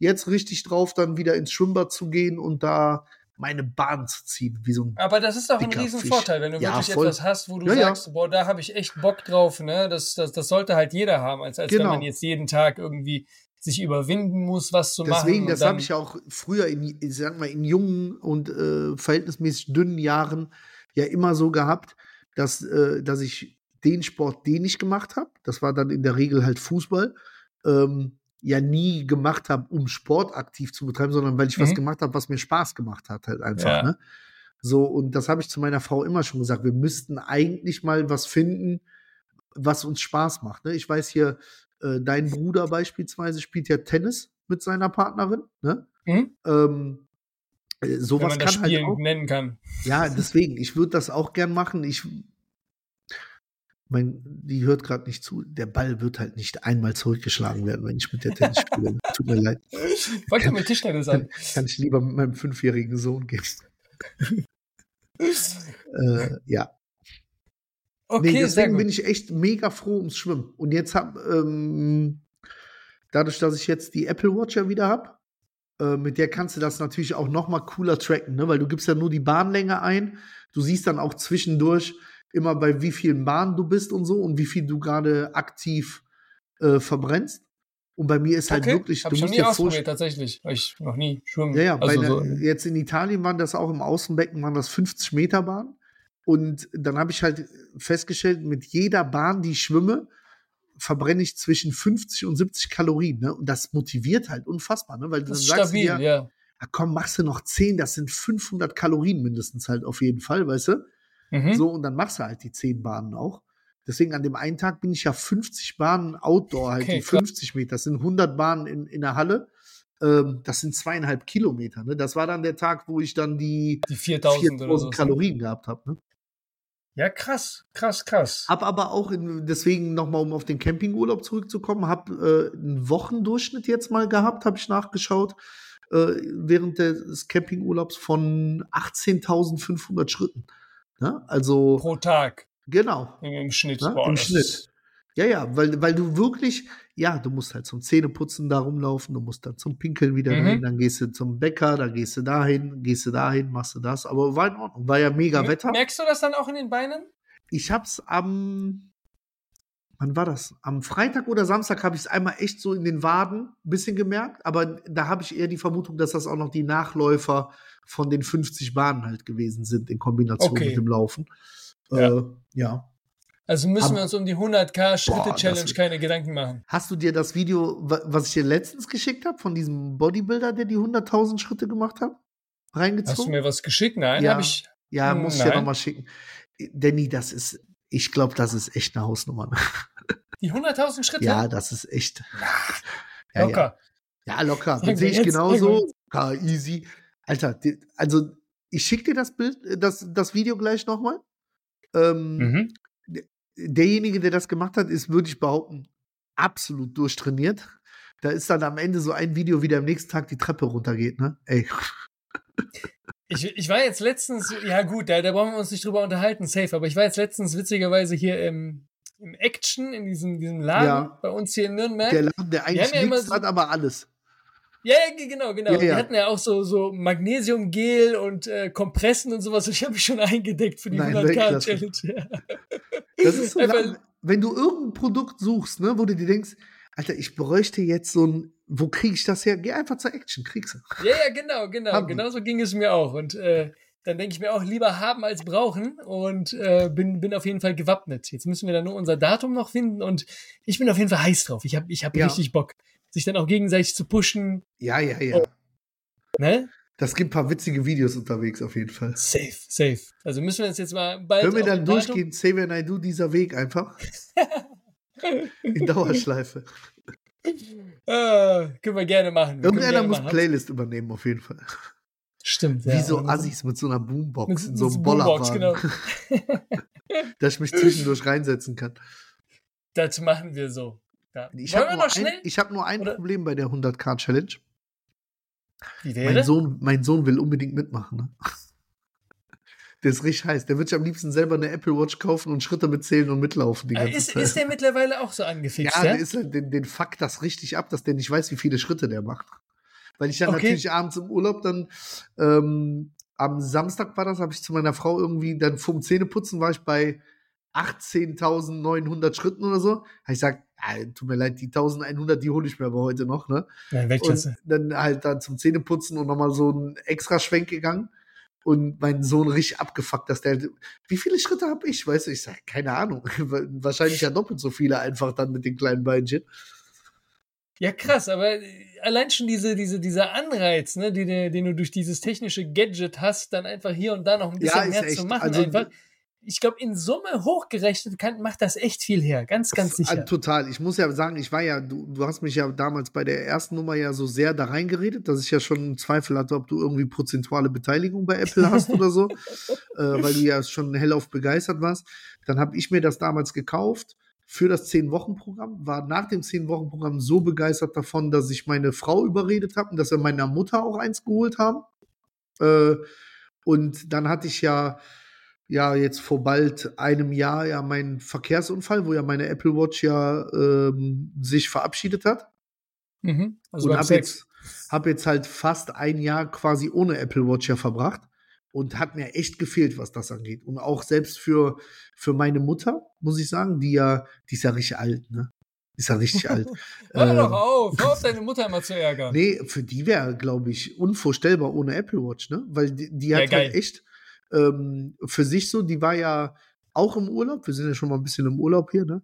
jetzt richtig drauf, dann wieder ins Schwimmbad zu gehen und da meine Bahn zu ziehen, wie so ein Aber das ist doch ein Riesenvorteil, wenn du. Ja, wirklich voll. etwas hast, wo du Ja, ja. sagst, boah, da habe ich echt Bock drauf, ne? Das, das, das sollte halt jeder haben, als, als wenn Genau. man jetzt jeden Tag irgendwie sich überwinden muss, was zu machen. Deswegen, das habe ich ja auch früher in, ich sag mal, in jungen und äh, verhältnismäßig dünnen Jahren ja immer so gehabt, dass, äh, dass ich den Sport, den ich gemacht habe, das war dann in der Regel halt Fußball, ähm, ja nie gemacht habe, um Sport aktiv zu betreiben, sondern weil ich was Mhm. gemacht habe, was mir Spaß gemacht hat, halt einfach. Ja. Ne? So, und das habe ich zu meiner Frau immer schon gesagt. Wir müssten eigentlich mal was finden, was uns Spaß macht. Ne? Ich weiß hier, äh, dein Bruder beispielsweise spielt ja Tennis mit seiner Partnerin. Ne? Mhm. Ähm, äh, wenn sowas man das kann halt Spielen auch. nennen kann. Ja, deswegen, ich würde das auch gern machen. Ich, mein, die hört gerade nicht zu. Der Ball wird halt nicht einmal zurückgeschlagen werden, wenn ich mit der Tennis spiele. [LAUGHS] Tut mir leid. Wollt ihr mit Tischtennis an? Kann ich lieber mit meinem fünfjährigen Sohn gehen. [LAUGHS] äh, ja. Okay, nee, deswegen bin ich echt mega froh ums Schwimmen. Und jetzt hab, ähm, dadurch, dass ich jetzt die Apple Watch ja wieder hab, Äh, mit der kannst du das natürlich auch noch mal cooler tracken, ne? weil du gibst ja nur die Bahnlänge ein. Du siehst dann auch zwischendurch immer bei wie vielen Bahnen du bist und so und wie viel du gerade aktiv äh, verbrennst. Und bei mir ist halt okay. wirklich, Hab du ich musst nie dir ausprobiert, tatsächlich. Weil ich noch nie schwimmen. ja, ja, also der, so, jetzt in Italien waren das auch im Außenbecken, waren das 50 Meter Bahn. Und dann habe ich halt festgestellt, mit jeder Bahn, die ich schwimme, verbrenne ich zwischen 50 und 70 Kalorien. Ne? Und das motiviert halt unfassbar, ne? weil das dann ist sagst stabil, du dir, ja. ah, komm, machst du noch 10, das sind 500 Kalorien mindestens halt auf jeden Fall, weißt du? Mhm. So, und dann machst du halt die 10 Bahnen auch. Deswegen an dem einen Tag bin ich ja 50 Bahnen Outdoor, halt Okay, die 50 Meter. Das sind 100 Bahnen in, in der Halle. Ähm, das sind zweieinhalb Kilometer. Ne? Das war dann der Tag, wo ich dann die Die 4000 oder so. 4000 Kalorien gehabt habe. Ne? Ja, krass, krass, krass. Hab aber auch, in, deswegen nochmal, um auf den Campingurlaub zurückzukommen, hab äh, einen Wochendurchschnitt jetzt mal gehabt, habe ich nachgeschaut, äh, während des Campingurlaubs von 18.500 Schritten. Ne? Also, Pro Tag genau. im, im Schnitt. Ne? Im Schnitt. Ja, ja, weil, weil du wirklich, ja, du musst halt zum Zähneputzen da rumlaufen, du musst dann zum Pinkeln wieder Mhm. rein, dann gehst du zum Bäcker, dann gehst du dahin, gehst du dahin, machst du das. Aber war in Ordnung, war ja mega Wetter. Merkst du das dann auch in den Beinen? Ich hab's am, wann war das? Am Freitag oder Samstag habe ich es einmal echt so in den Waden ein bisschen gemerkt, aber da habe ich eher die Vermutung, dass das auch noch die Nachläufer von den 50 Bahnen halt gewesen sind in Kombination Okay. mit dem Laufen. Ja. Äh, ja. Also müssen Aber- wir uns um die 100k Boah, Schritte-Challenge keine Gedanken machen. Hast du dir das Video, wa- was ich dir letztens geschickt habe, von diesem Bodybuilder, der die 100.000 Schritte gemacht hat, Hast du reingezogen? mir was geschickt? Nein, Ja. habe ich. ja, Hm, muss ich dir nein. nochmal schicken. Danny, das ist, ich glaube, das ist echt eine Hausnummer. ne? [LAUGHS] Die 100.000 Schritte? Ja, das ist echt. Ja, ja. Locker. Ja, locker. Sag Das sehe ich genauso. Ja, easy. Alter, also ich schicke dir das Bild, äh, das, das Video gleich nochmal. Ähm, Mhm. Derjenige, der das gemacht hat, ist, würde ich behaupten, absolut durchtrainiert. Da ist dann am Ende so ein Video, wie der am nächsten Tag die Treppe runtergeht, ne? Ey. Ich, ich war jetzt letztens, ja gut, da, da brauchen wir uns nicht drüber unterhalten, safe, aber ich war jetzt letztens witzigerweise hier im, im Action, in diesem, diesem Laden Ja. bei uns hier in Nürnberg. Der Laden, der eigentlich ja nichts so- hat, aber alles. Ja, ja, ge- genau, genau. Ja, Die ja. hatten ja auch so, so Magnesiumgel und äh, Kompressen und sowas. Ich habe mich schon eingedeckt für die Nein, 100k-Challenge. Das ist so, lang, wenn du irgendein Produkt suchst, ne, wo du dir denkst, Alter, ich bräuchte jetzt so ein, wo kriege ich das her? Geh einfach zur Action, kriegst du. Ja, ja, genau, genau. Haben die. Genau so ging es mir auch. Und äh, dann denke ich mir auch, lieber haben als brauchen und äh, bin, bin auf jeden Fall gewappnet. Jetzt müssen wir dann nur unser Datum noch finden und ich bin auf jeden Fall heiß drauf. Ich habe ich hab Ja. richtig Bock, sich dann auch gegenseitig zu pushen. Ja, ja, ja. Oh. Ne? Das gibt ein paar witzige Videos unterwegs auf jeden Fall. Safe, safe. Also müssen wir uns jetzt mal bald. Können wir dann ein Datum- durchgehen, Xavier Naidoo, dieser Weg einfach? [LAUGHS] In Dauerschleife. Äh, können wir gerne machen. Wir Irgendeiner gerne muss machen. Playlist übernehmen, auf jeden Fall. Stimmt. Wie ja. so Und- Assis mit so einer Boombox Mit, in so einem Boombox, Bollerwagen, genau. [LAUGHS] dass ich mich zwischendurch reinsetzen kann. Das machen wir so. Ja. Ich habe nur, ein, ich hab nur ein Oder- Problem bei der 100k-Challenge. Mein? Sohn, mein Sohn will unbedingt mitmachen. Ne? [LAUGHS] Der ist richtig heiß. Der wird sich am liebsten selber eine Apple Watch kaufen und Schritte mitzählen und mitlaufen die Äh, ganze Ist, Zeit. ist der mittlerweile auch so angefixt? ja, Ja, der ist, halt- den, den fuckt das richtig ab, dass der nicht weiß, wie viele Schritte der macht. Weil ich dann Okay. natürlich abends im Urlaub dann ähm, am Samstag war das, habe ich zu meiner Frau irgendwie dann vom Zähneputzen war ich bei 18.900 Schritten oder so. Hab ich gesagt, ah, tut mir leid, die 1100, die hole ich mir aber heute noch, ne? Weltklasse. Und dann halt dann zum Zähneputzen und nochmal so einen extra Schwenk gegangen. Und mein Sohn richtig abgefuckt, dass der, wie viele Schritte habe ich? Weißt du, ich sage, keine Ahnung. [LAUGHS] Wahrscheinlich ja doppelt so viele einfach dann mit den kleinen Beinchen. Ja, krass, aber äh, allein schon diese, diese, dieser Anreiz, ne, den, du- den du durch dieses technische Gadget hast, dann einfach hier und da noch ein bisschen Ja, mehr echt. zu machen. Also- einfach. Ich glaube, in Summe hochgerechnet kann, macht das echt viel her. Ganz, ganz sicher. Total. Ich muss ja sagen, ich war ja, du, du hast mich ja damals bei der ersten Nummer ja so sehr da reingeredet, dass ich ja schon einen Zweifel hatte, ob du irgendwie prozentuale Beteiligung bei Apple hast oder so, [LAUGHS] äh, weil du ja schon hellauf begeistert warst. Dann habe ich mir das damals gekauft für das 10-Wochen-Programm, war nach dem 10-Wochen-Programm so begeistert davon, dass ich meine Frau überredet habe und dass wir meiner Mutter auch eins geholt haben. Äh, und dann hatte ich ja ja jetzt vor bald einem Jahr ja meinen Verkehrsunfall, wo ja meine Apple Watch ja ähm, sich verabschiedet hat. Mhm. Also und habe jetzt habe jetzt halt fast ein Jahr quasi ohne Apple Watch ja verbracht und hat mir echt gefehlt, was das angeht. Und auch selbst für, für meine Mutter, muss ich sagen, die ja, die ist ja richtig alt, ne? Die ist ja richtig alt. [LAUGHS] Hör ähm, doch auf, hör auf, deine [LAUGHS] Mutter immer zu ärgern. Nee, für die wäre, glaube ich, unvorstellbar ohne Apple Watch, ne? Weil die, die hat ja, halt echt ähm, für sich so, die war ja auch im Urlaub, wir sind ja schon mal ein bisschen im Urlaub hier, ne?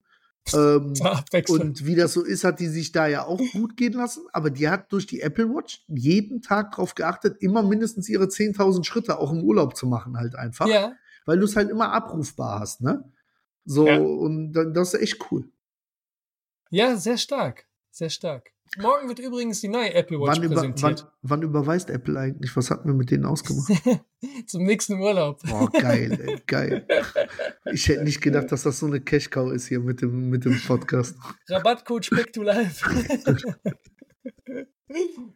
Ähm, [LAUGHS] und wie das so ist, hat die sich da ja auch gut gehen lassen. Aber die hat durch die Apple Watch jeden Tag darauf geachtet, immer mindestens ihre 10.000 Schritte auch im Urlaub zu machen, halt einfach. Ja. Weil du es halt immer abrufbar hast, ne? So, ja. und das ist echt cool. Ja, sehr stark. Sehr stark. Morgen wird übrigens die neue Apple Watch wann präsentiert. Über, wann, wann, überweist Apple eigentlich? Was hatten wir mit denen ausgemacht? [LAUGHS] Zum nächsten Urlaub. Oh, geil, ey, geil. Ich hätte nicht gedacht, dass das so eine Cash-Cow ist hier mit dem, mit dem Podcast. Rabattcode Speck to Live. [LAUGHS]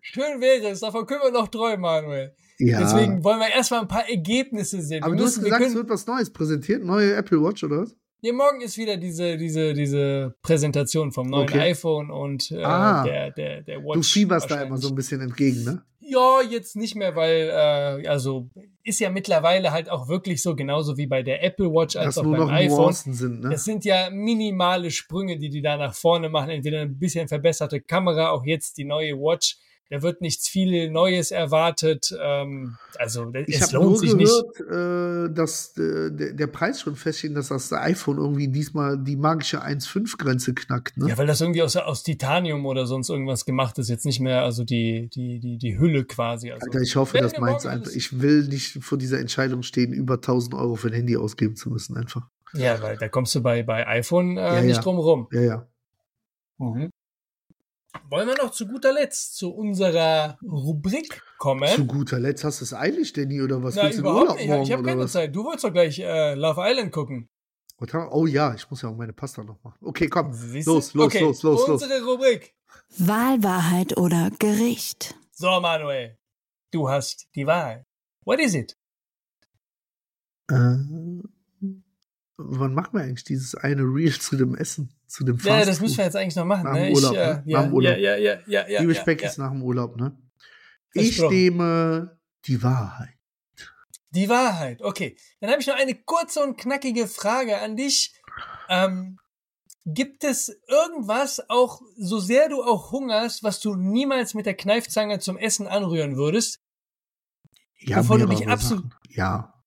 Schön wäre es, davon können wir noch träumen, Manuel. Ja. Deswegen wollen wir erstmal ein paar Ergebnisse sehen. Aber wir du müssen, hast gesagt, es wird was Neues präsentiert, neue Apple Watch, oder was? Ja, morgen ist wieder diese, diese, diese Präsentation vom neuen okay. iPhone und äh, ah, der, der, der Watch. Du fieberst da immer so ein bisschen entgegen, ne? Ja, jetzt nicht mehr, weil, äh, also ist ja mittlerweile halt auch wirklich so, genauso wie bei der Apple Watch als Dass auch beim iPhone. Sind, ne? Das sind ja minimale Sprünge, die die da nach vorne machen. Entweder ein bisschen verbesserte Kamera, auch jetzt die neue Watch da wird nichts viel Neues erwartet. Ähm, also ich es lohnt sich gehört, nicht. Äh, dass äh, der, der, Preis schon feststeht, dass das iPhone irgendwie diesmal die magische 1,5-Grenze knackt. Ne? Ja, weil das irgendwie aus, aus Titanium oder sonst irgendwas gemacht ist. Jetzt nicht mehr, also die, die, die, die Hülle quasi. Also, Alter, ich hoffe, das meint einfach. Ich will nicht vor dieser Entscheidung stehen, über 1000 Euro für ein Handy ausgeben zu müssen, einfach. Ja, weil da kommst du bei, bei iPhone äh, ja, nicht ja. drum rum. Ja, ja. Mhm. Wollen wir noch zu guter Letzt zu unserer Rubrik kommen? Zu guter Letzt hast du es eilig, Danny, oder was? Na, willst überhaupt nicht. ich habe keine was? Zeit. Du wolltest doch gleich äh, Love Island gucken. Oh ja, ich muss ja auch meine Pasta noch machen. Okay, komm. Los, los, okay. los, los, los. Unsere Rubrik. Wahlwahrheit oder Gericht. So, Manuel. Du hast die Wahl. What is it? Äh, wann machen wir eigentlich dieses eine Reel zu dem Essen? Zu dem Fast Ja, das müssen wir jetzt eigentlich noch machen. Nach ne? dem Urlaub, ich, äh, ne? ja, nach dem Urlaub. Ja, ja, ja, ja, Liebe ja, Speck ja. ist nach dem Urlaub, ne? Ich nehme die Wahrheit. Die Wahrheit, okay. Dann habe ich noch eine kurze und knackige Frage an dich. Ähm, gibt es irgendwas, auch so sehr du auch hungerst, was du niemals mit der Kneifzange zum Essen anrühren würdest? Ja, wovon du dich absolut. Sachen. Ja.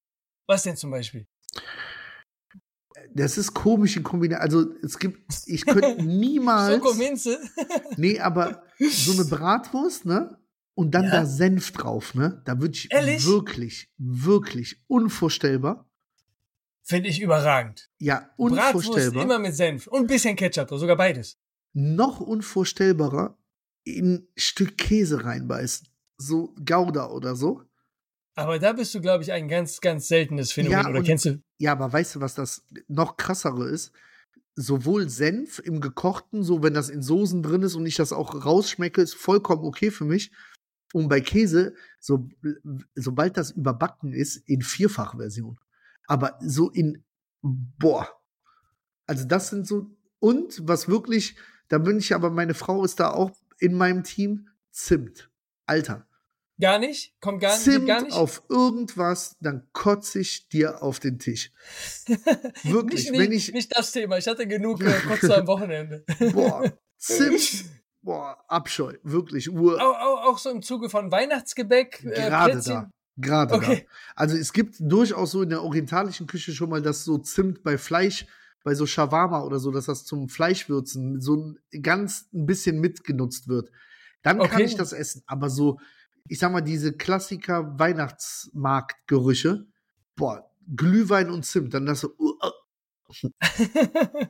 Was denn zum Beispiel? Das ist komisch in Kombination. Also es gibt, ich könnte [LAUGHS] niemals. Schokominze. [LAUGHS] nee, aber so eine Bratwurst, ne? Und dann ja. da Senf drauf, ne? Da würde ich Ehrlich? wirklich, wirklich unvorstellbar. Finde ich überragend. Ja, unvorstellbar. Bratwurst immer mit Senf und ein bisschen Ketchup, sogar beides. Noch unvorstellbarer in ein Stück Käse reinbeißen. So Gouda oder so. Aber da bist du, glaube ich, ein ganz, ganz seltenes Phänomen. Ja, oder kennst du? Ja, aber weißt du, was das noch krassere ist? Sowohl Senf im Gekochten, so wenn das in Soßen drin ist und ich das auch rausschmecke, ist vollkommen okay für mich. Und bei Käse, so, sobald das überbacken ist, in Vierfachversion. Aber so in, boah. Also das sind so, und was wirklich, da bin ich aber, meine Frau ist da auch in meinem Team, Zimt. Alter, Gar nicht? Kommt gar, Zimt gar nicht? auf irgendwas, dann kotze ich dir auf den Tisch. [LAUGHS] Wirklich. nicht, wenn ich, nicht das Thema. Ich hatte genug äh, [LAUGHS] Kotze am Wochenende. Boah, [LAUGHS] Zimt. Boah, Abscheu. Wirklich. Ur auch, auch, auch so im Zuge von Weihnachtsgebäck. Äh, Gerade da. Gerade okay. da. Also es gibt durchaus so in der orientalischen Küche schon mal das so Zimt bei Fleisch, bei so Shawarma oder so, dass das zum Fleischwürzen so ein, ganz ein bisschen mitgenutzt wird. Dann okay. kann ich das essen. Aber so ich sag mal, diese Klassiker Weihnachtsmarktgerüche, boah, Glühwein und Zimt, dann das so, uh, uh. [LAUGHS]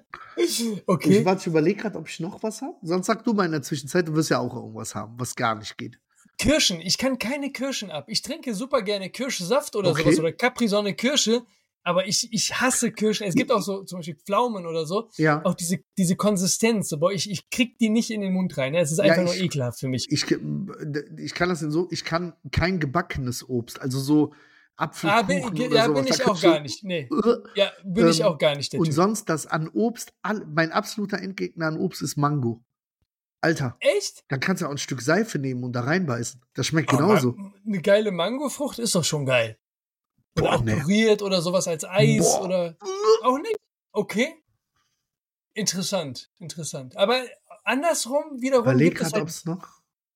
okay. Ich, warte, ich überlege gerade, ob ich noch was habe. Sonst sag du mal in der Zwischenzeit, du wirst ja auch irgendwas haben, was gar nicht geht. Kirschen. Ich kann keine Kirschen ab. Ich trinke super gerne Kirschsaft oder Okay. sowas oder Capri-Sonne Kirsche, aber ich, ich hasse Kirschen. Es gibt auch so zum Beispiel Pflaumen oder so. Ja. Auch diese, diese Konsistenz. Aber ich, ich krieg die nicht in den Mund rein. ne? Es ist einfach nur ich- ekelhaft für mich. Ich, ich kann das denn so, ich kann kein gebackenes Obst, also so Apfelkuchen Ah, bin, oder ja, sowas. bin ich auch gar nicht. Nee. Ja, bin ich Ähm, auch gar nicht der Und Typ. sonst das an Obst, all, mein absoluter Endgegner an Obst ist Mango. Alter, Echt? dann kannst du auch ein Stück Seife nehmen und da reinbeißen. Das schmeckt Aber genauso. Eine geile Mangofrucht ist doch schon geil. Oder Boah, nee. püriert oder sowas als Eis Boah. oder auch nicht. Okay. Interessant, interessant. Aber andersrum wiederum Überleg gibt es halt, ob's noch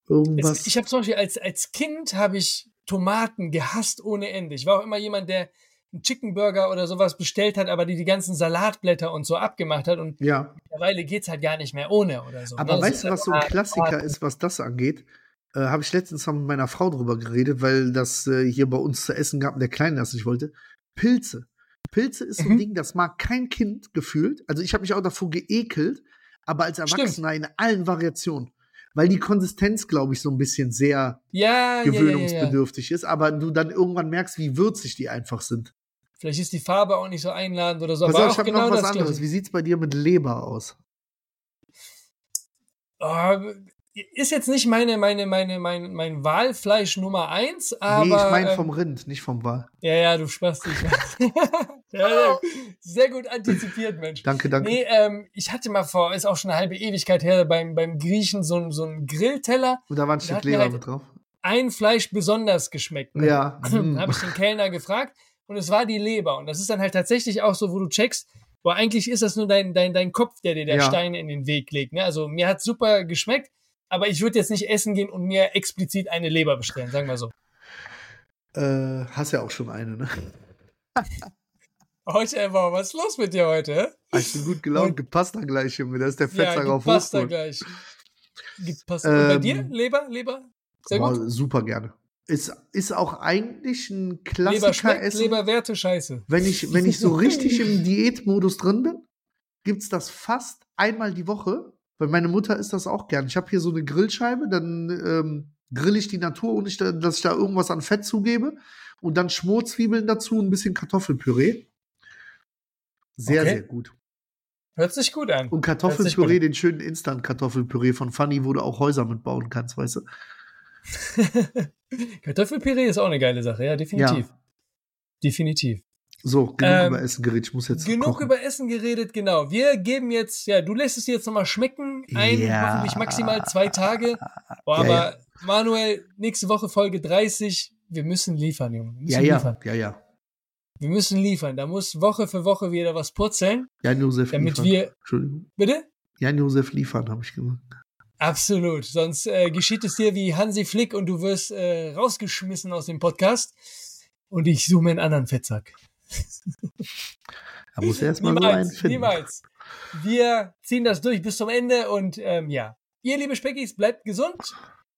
irgendwas. es, ich habe zum Beispiel als, als Kind habe ich Tomaten gehasst ohne Ende. Ich war auch immer jemand, der einen Chicken Burger oder sowas bestellt hat, aber die die ganzen Salatblätter und so abgemacht hat und ja, mittlerweile geht's halt gar nicht mehr ohne oder so. aber Ne? weißt du, was so ein Klassiker ist, was das angeht? Äh, Habe ich letztens mal mit meiner Frau drüber geredet, weil das äh, hier bei uns zu essen gab und der Kleine das nicht wollte. Pilze. Pilze ist so ein Mhm. Ding, das mag kein Kind gefühlt. Also ich habe mich auch davor geekelt, aber als Stimmt. Erwachsener in allen Variationen. Weil die Konsistenz, glaube ich, so ein bisschen sehr Ja, ja, ja, ja, gewöhnungsbedürftig ist, aber du dann irgendwann merkst, wie würzig die einfach sind. Vielleicht ist die Farbe auch nicht so einladend oder so. Pass aber auf, auch ich habe genau noch was anderes. Gleiche. Wie sieht's bei dir mit Leber aus? Oh, ist jetzt nicht meine, meine, meine, mein, mein Wahlfleisch Nummer eins, aber. nee, ich meine ähm, vom Rind, nicht vom Wal. Ja, ja, du Spaß dich. [LAUGHS] ja, ja, sehr gut antizipiert, Mensch. Danke, danke. Nee, ähm, ich hatte mal vor, ist auch schon eine halbe Ewigkeit her, beim, beim Griechen so, ein- so einen Grillteller. Und da war ein Stück mir Leber halt- mit drauf. Ein Fleisch besonders geschmeckt. Ne? Ja. [CLEARS THROAT] mm. habe ich den Kellner gefragt und es war die Leber. Und das ist dann halt tatsächlich auch so, wo du checkst, boah, eigentlich ist das nur dein, dein, dein Kopf, der dir der Ja. Stein in den Weg legt. Ne? Also mir hat super geschmeckt, aber ich würde jetzt nicht essen gehen und mir explizit eine Leber bestellen, sagen wir so. Äh, hast ja auch schon eine, ne? [LAUGHS] Heute einfach, was ist los mit dir heute? Ich bin gut gelaunt, gepasst dann gleich, Junge. Da ist der Ja, Fettsack auf gepasst da gleich. Gepasst. und bei Ähm, dir? Leber? Leber? Sehr Boah, gut. super gerne. Ist, ist auch eigentlich ein Leber Klassiker schmeckt, essen. Leber Werte, scheiße. Wenn ich, wenn ich so [LAUGHS] richtig im Diätmodus drin bin, gibt's das fast einmal die Woche. Weil meine Mutter isst das auch gern. Ich habe hier so eine Grillscheibe, dann ähm, grill ich die Natur, ohne dass ich da irgendwas an Fett zugebe. Und dann Schmorzwiebeln dazu, ein bisschen Kartoffelpüree. Sehr, Okay. sehr gut. Hört sich gut an. Und Kartoffelpüree, den schönen Instant-Kartoffelpüree von Funny, wo du auch Häuser mitbauen kannst, weißt du? [LAUGHS] Kartoffelpüree ist auch eine geile Sache, ja, definitiv. Definitiv. So, genug Ähm, über Essen geredet. Ich muss jetzt Genug kochen. über Essen geredet, genau. Wir geben jetzt, ja, du lässt es dir jetzt nochmal schmecken. Ein, Ja. hoffentlich maximal zwei Tage. Boah, Ja, aber Manuel, nächste Woche Folge 30. Wir müssen liefern, Junge. Wir müssen ja, ja, liefern. ja, ja. Wir müssen liefern. Da muss Woche für Woche wieder was purzeln. Jan-Josef Damit liefern. wir- Entschuldigung. Bitte? Jan-Josef liefern, habe ich gesagt. Absolut. Sonst äh, geschieht es dir wie Hansi Flick und du wirst äh, rausgeschmissen aus dem Podcast. Und ich suche mir einen anderen Fettsack. Da muss er erst mal so einen Niemals, finden. niemals. Wir ziehen das durch bis zum Ende und ähm, ja. Ihr, liebe Speckis, bleibt gesund,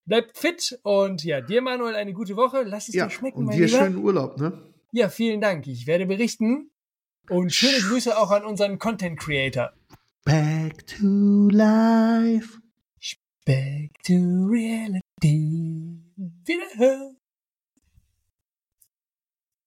bleibt fit und ja, dir, Manuel, eine gute Woche. Lass es Ja, dir schmecken, und mein dir Lieber. schönen Urlaub, ne? Ja, vielen Dank. Ich werde berichten. Und schöne Grüße auch an unseren Content Creator. Back to life. Back to reality. Wiederhören.